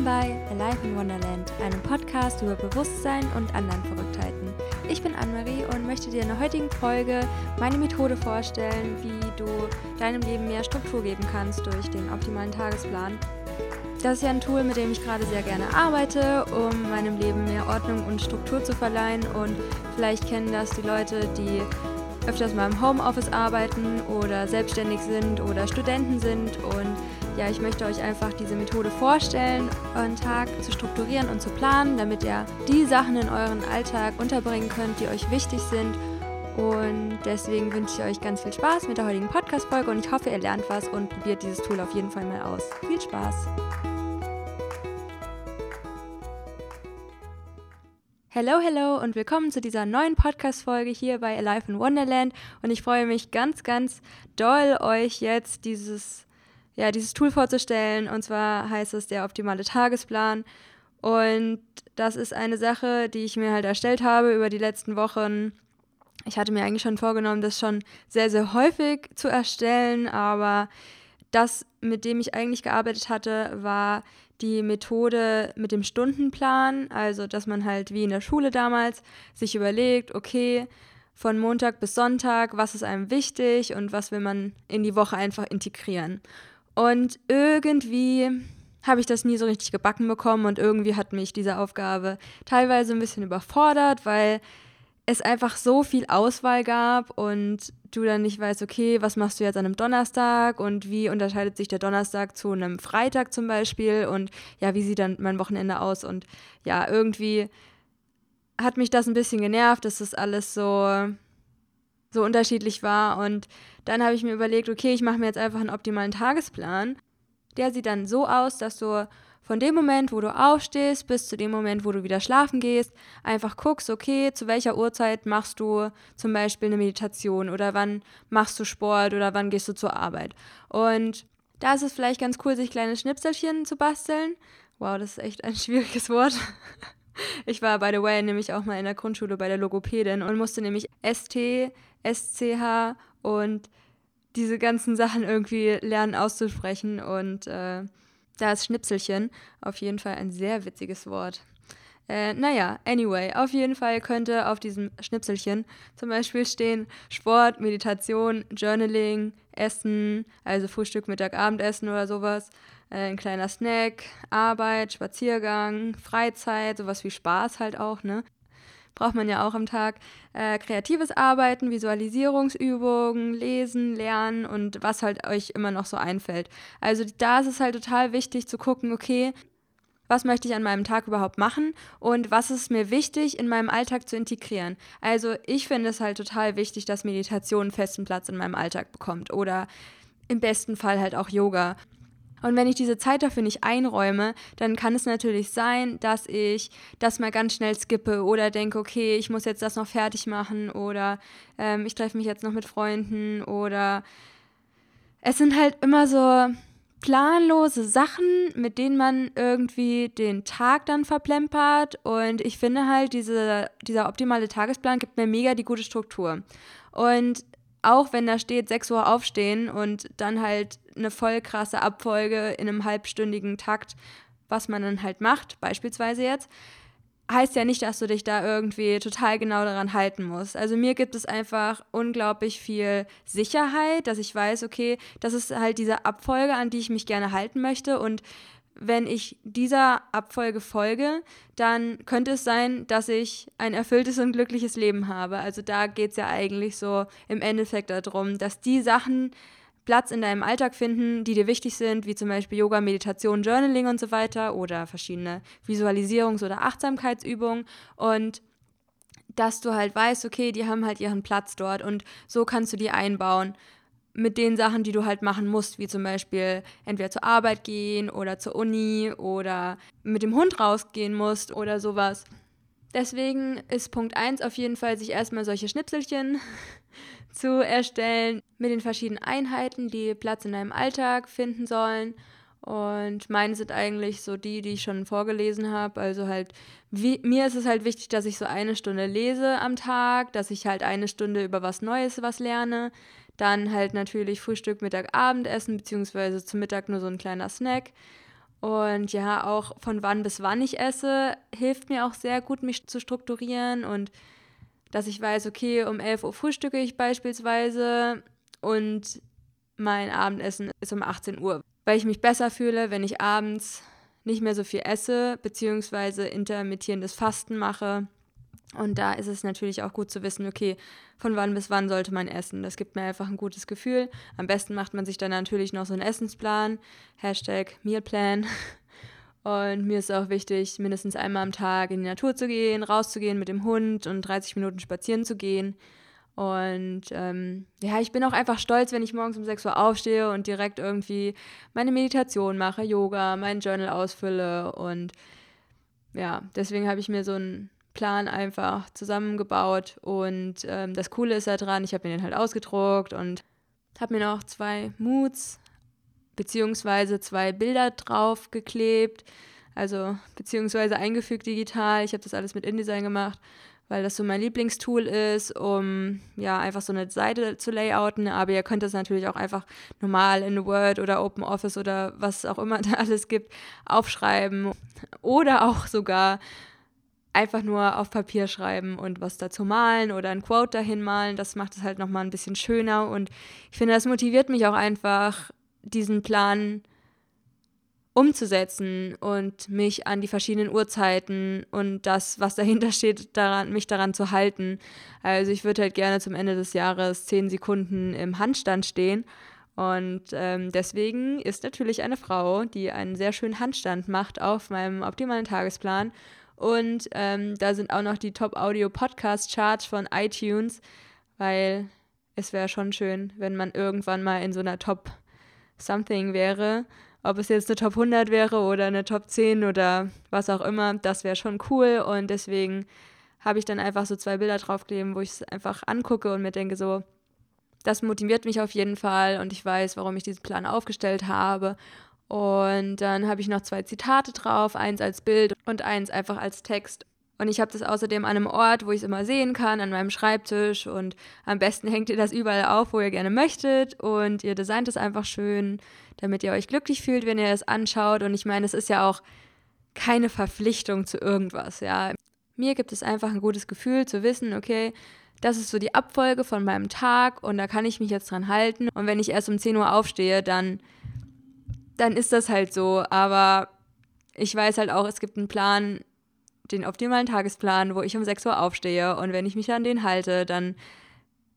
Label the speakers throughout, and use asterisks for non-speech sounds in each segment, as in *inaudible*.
Speaker 1: Willkommen bei Alive in Wonderland, einem Podcast über Bewusstsein und anderen Verrücktheiten. Ich bin Anne-Marie und möchte dir in der heutigen Folge meine Methode vorstellen, wie du deinem Leben mehr Struktur geben kannst durch den optimalen Tagesplan. Das ist ja ein Tool, mit dem ich gerade sehr gerne arbeite, um meinem Leben mehr Ordnung und Struktur zu verleihen. Und vielleicht kennen das die Leute, die öfters mal im Homeoffice arbeiten oder selbstständig sind oder Studenten sind und ja, ich möchte euch einfach diese Methode vorstellen, euren Tag zu strukturieren und zu planen, damit ihr die Sachen in euren Alltag unterbringen könnt, die euch wichtig sind. Und deswegen wünsche ich euch ganz viel Spaß mit der heutigen Podcast-Folge und ich hoffe, ihr lernt was und probiert dieses Tool auf jeden Fall mal aus. Viel Spaß! Hello, hello und willkommen zu dieser neuen Podcast-Folge hier bei Alive in Wonderland. Und ich freue mich ganz, ganz doll, euch jetzt dieses ja, dieses Tool vorzustellen. Und zwar heißt es der optimale Tagesplan. Und das ist eine Sache, die ich mir halt erstellt habe über die letzten Wochen. Ich hatte mir eigentlich schon vorgenommen, das schon sehr, sehr häufig zu erstellen, aber das, mit dem ich eigentlich gearbeitet hatte, war die Methode mit dem Stundenplan. Also, dass man halt wie in der Schule damals sich überlegt, okay, von Montag bis Sonntag, was ist einem wichtig und was will man in die Woche einfach integrieren. Und irgendwie habe ich das nie so richtig gebacken bekommen und irgendwie hat mich diese Aufgabe teilweise ein bisschen überfordert, weil es einfach so viel Auswahl gab und du dann nicht weißt, okay, was machst du jetzt an einem Donnerstag und wie unterscheidet sich der Donnerstag zu einem Freitag zum Beispiel und ja, wie sieht dann mein Wochenende aus? Und ja, irgendwie hat mich das ein bisschen genervt, dass das alles so so unterschiedlich war. Und dann habe ich mir überlegt, okay, ich mache mir jetzt einfach einen optimalen Tagesplan. Der sieht dann so aus, dass du von dem Moment, wo du aufstehst, bis zu dem Moment, wo du wieder schlafen gehst, einfach guckst, okay, zu welcher Uhrzeit machst du zum Beispiel eine Meditation oder wann machst du Sport oder wann gehst du zur Arbeit. Und da ist es vielleicht ganz cool, sich kleine Schnipselchen zu basteln. Wow, das ist echt ein *laughs* schwieriges Wort. Ich war, by the way, nämlich auch mal in der Grundschule bei der Logopädin und musste nämlich ST, SCH und diese ganzen Sachen irgendwie lernen auszusprechen. Und äh, da ist Schnipselchen auf jeden Fall ein sehr witziges Wort. Äh, naja, anyway, auf jeden Fall könnte auf diesem Schnipselchen zum Beispiel stehen Sport, Meditation, Journaling, Essen, also Frühstück, Mittag, Abendessen oder sowas, ein kleiner Snack, Arbeit, Spaziergang, Freizeit, sowas wie Spaß halt auch, ne? Braucht man ja auch am Tag. Äh, kreatives Arbeiten, Visualisierungsübungen, Lesen, Lernen und was halt euch immer noch so einfällt. Also da ist es halt total wichtig zu gucken, okay, was möchte ich an meinem Tag überhaupt machen und was ist mir wichtig in meinem Alltag zu integrieren. Also ich finde es halt total wichtig, dass Meditation einen festen Platz in meinem Alltag bekommt oder im besten Fall halt auch Yoga. Und wenn ich diese Zeit dafür nicht einräume, dann kann es natürlich sein, dass ich das mal ganz schnell skippe oder denke, okay, ich muss jetzt das noch fertig machen oder ähm, ich treffe mich jetzt noch mit Freunden oder es sind halt immer so planlose Sachen, mit denen man irgendwie den Tag dann verplempert. Und ich finde halt, diese, dieser optimale Tagesplan gibt mir mega die gute Struktur. Und auch wenn da steht 6 Uhr aufstehen und dann halt eine voll krasse Abfolge in einem halbstündigen Takt, was man dann halt macht, beispielsweise jetzt, heißt ja nicht, dass du dich da irgendwie total genau daran halten musst. Also mir gibt es einfach unglaublich viel Sicherheit, dass ich weiß, okay, das ist halt diese Abfolge, an die ich mich gerne halten möchte und wenn ich dieser Abfolge folge, dann könnte es sein, dass ich ein erfülltes und glückliches Leben habe. Also da geht es ja eigentlich so im Endeffekt darum, dass die Sachen Platz in deinem Alltag finden, die dir wichtig sind, wie zum Beispiel Yoga, Meditation, Journaling und so weiter oder verschiedene Visualisierungs- oder Achtsamkeitsübungen und dass du halt weißt, okay, die haben halt ihren Platz dort und so kannst du die einbauen mit den Sachen, die du halt machen musst, wie zum Beispiel entweder zur Arbeit gehen oder zur Uni oder mit dem Hund rausgehen musst oder sowas. Deswegen ist Punkt 1 auf jeden Fall, sich erstmal solche Schnipselchen *laughs* zu erstellen mit den verschiedenen Einheiten, die Platz in deinem Alltag finden sollen. Und meine sind eigentlich so die, die ich schon vorgelesen habe. Also halt, wie, mir ist es halt wichtig, dass ich so eine Stunde lese am Tag, dass ich halt eine Stunde über was Neues was lerne, dann halt natürlich Frühstück, Mittag, Abendessen, beziehungsweise zum Mittag nur so ein kleiner Snack. Und ja, auch von wann bis wann ich esse, hilft mir auch sehr gut, mich zu strukturieren und dass ich weiß, okay, um 11 Uhr frühstücke ich beispielsweise und mein Abendessen ist um 18 Uhr, weil ich mich besser fühle, wenn ich abends nicht mehr so viel esse, beziehungsweise intermittierendes Fasten mache. Und da ist es natürlich auch gut zu wissen, okay, von wann bis wann sollte man essen. Das gibt mir einfach ein gutes Gefühl. Am besten macht man sich dann natürlich noch so einen Essensplan, Hashtag Mealplan. Und mir ist auch wichtig, mindestens einmal am Tag in die Natur zu gehen, rauszugehen mit dem Hund und 30 Minuten spazieren zu gehen. Und ähm, ja, ich bin auch einfach stolz, wenn ich morgens um 6 Uhr aufstehe und direkt irgendwie meine Meditation mache, Yoga, mein Journal ausfülle. Und ja, deswegen habe ich mir so einen Plan einfach zusammengebaut. Und ähm, das Coole ist daran, ich habe mir den halt ausgedruckt und habe mir noch zwei Moods beziehungsweise zwei Bilder drauf geklebt, also beziehungsweise eingefügt digital. Ich habe das alles mit InDesign gemacht, weil das so mein Lieblingstool ist, um ja einfach so eine Seite zu layouten. Aber ihr könnt das natürlich auch einfach normal in Word oder OpenOffice oder was auch immer *laughs* da alles gibt, aufschreiben oder auch sogar einfach nur auf Papier schreiben und was dazu malen oder ein Quote dahin malen. Das macht es halt nochmal ein bisschen schöner und ich finde, das motiviert mich auch einfach, diesen Plan umzusetzen und mich an die verschiedenen Uhrzeiten und das, was dahinter *laughs* steht, daran, mich daran zu halten. Also ich würde halt gerne zum Ende des Jahres zehn Sekunden im Handstand stehen. Und ähm, deswegen ist natürlich eine Frau, die einen sehr schönen Handstand macht, auf meinem optimalen Tagesplan. Und ähm, da sind auch noch die Top-Audio-Podcast-Charts von iTunes, weil es wäre schon schön, wenn man irgendwann mal in so einer Top- Something wäre. Ob es jetzt eine Top 100 wäre oder eine Top 10 oder was auch immer, das wäre schon cool. Und deswegen habe ich dann einfach so zwei Bilder draufkleben, wo ich es einfach angucke und mir denke so, das motiviert mich auf jeden Fall und ich weiß, warum ich diesen Plan aufgestellt habe. Und dann habe ich noch zwei Zitate drauf, eins als Bild und eins einfach als Text. Und ich habe das außerdem an einem Ort, wo ich es immer sehen kann, an meinem Schreibtisch. Und am besten hängt ihr das überall auf, wo ihr gerne möchtet. Und ihr designt es einfach schön, damit ihr euch glücklich fühlt, wenn ihr es anschaut. Und ich meine, es ist ja auch keine Verpflichtung zu irgendwas, ja. Mir gibt es einfach ein gutes Gefühl zu wissen, okay, das ist so die Abfolge von meinem Tag und da kann ich mich jetzt dran halten. Und wenn ich erst um 10 Uhr aufstehe, dann, dann ist das halt so. Aber ich weiß halt auch, es gibt einen Plan, den optimalen Tagesplan, wo ich um 6 Uhr aufstehe und wenn ich mich an den halte, dann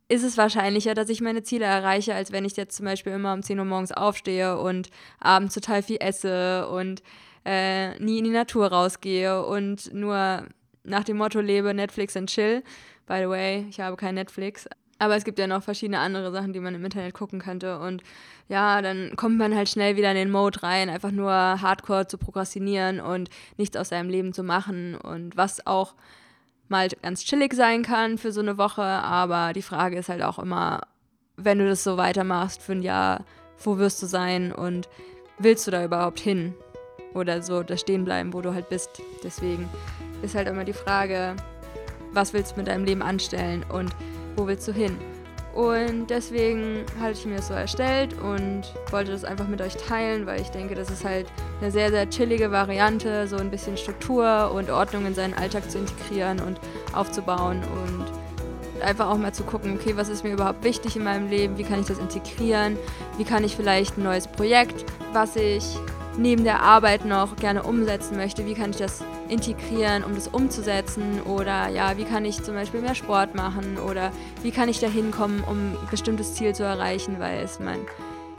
Speaker 1: ist es wahrscheinlicher, dass ich meine Ziele erreiche, als wenn ich jetzt zum Beispiel immer um 10 Uhr morgens aufstehe und abends total viel esse und äh, nie in die Natur rausgehe und nur nach dem Motto lebe, Netflix and chill. By the way, ich habe kein Netflix, aber es gibt ja noch verschiedene andere Sachen, die man im Internet gucken könnte. Und ja, dann kommt man halt schnell wieder in den Mode rein, einfach nur hardcore zu prokrastinieren und nichts aus seinem Leben zu machen. Und was auch mal ganz chillig sein kann für so eine Woche. Aber die Frage ist halt auch immer, wenn du das so weitermachst für ein Jahr, wo wirst du sein und willst du da überhaupt hin? Oder so da stehen bleiben, wo du halt bist. Deswegen ist halt immer die Frage, was willst du mit deinem Leben anstellen und wo willst du hin? Und deswegen hatte ich mir das so erstellt und wollte das einfach mit euch teilen, weil ich denke, das ist halt eine sehr, sehr chillige Variante, so ein bisschen Struktur und Ordnung in seinen Alltag zu integrieren und aufzubauen und einfach auch mal zu gucken, okay, was ist mir überhaupt wichtig in meinem Leben, wie kann ich das integrieren, wie kann ich vielleicht ein neues Projekt, was ich neben der Arbeit noch gerne umsetzen möchte, wie kann ich das integrieren, um das umzusetzen? Oder ja, wie kann ich zum Beispiel mehr Sport machen? Oder wie kann ich da hinkommen, um ein bestimmtes Ziel zu erreichen, weil es mein,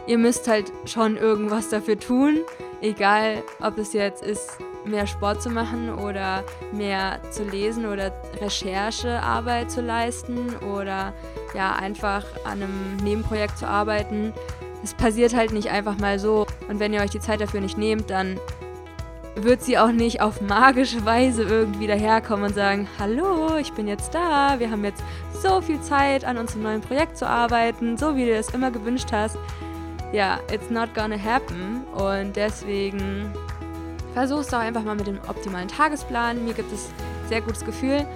Speaker 1: ihr müsst halt schon irgendwas dafür tun, egal ob es jetzt ist, mehr Sport zu machen oder mehr zu lesen oder Recherchearbeit zu leisten oder ja, einfach an einem Nebenprojekt zu arbeiten. Es passiert halt nicht einfach mal so. Und wenn ihr euch die Zeit dafür nicht nehmt, dann wird sie auch nicht auf magische Weise irgendwie daherkommen und sagen, hallo, ich bin jetzt da, wir haben jetzt so viel Zeit an unserem neuen Projekt zu arbeiten, so wie du es immer gewünscht hast. Ja, it's not gonna happen und deswegen versuch es doch einfach mal mit dem optimalen Tagesplan. Mir gibt es sehr gutes Gefühl.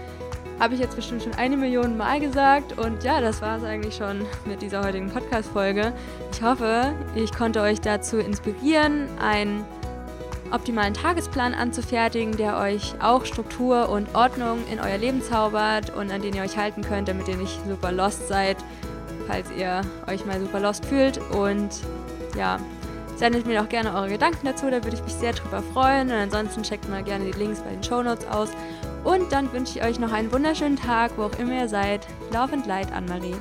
Speaker 1: Habe ich jetzt bestimmt schon eine Million Mal gesagt und ja, das war es eigentlich schon mit dieser heutigen Podcast-Folge. Ich hoffe, ich konnte euch dazu inspirieren, ein optimalen Tagesplan anzufertigen, der euch auch Struktur und Ordnung in euer Leben zaubert und an den ihr euch halten könnt, damit ihr nicht super lost seid, falls ihr euch mal super lost fühlt. Und ja, sendet mir doch gerne eure Gedanken dazu, da würde ich mich sehr drüber freuen. Und ansonsten checkt mal gerne die Links bei den Show Notes aus. Und dann wünsche ich euch noch einen wunderschönen Tag, wo auch immer ihr seid. Love and Light, Anne-Marie.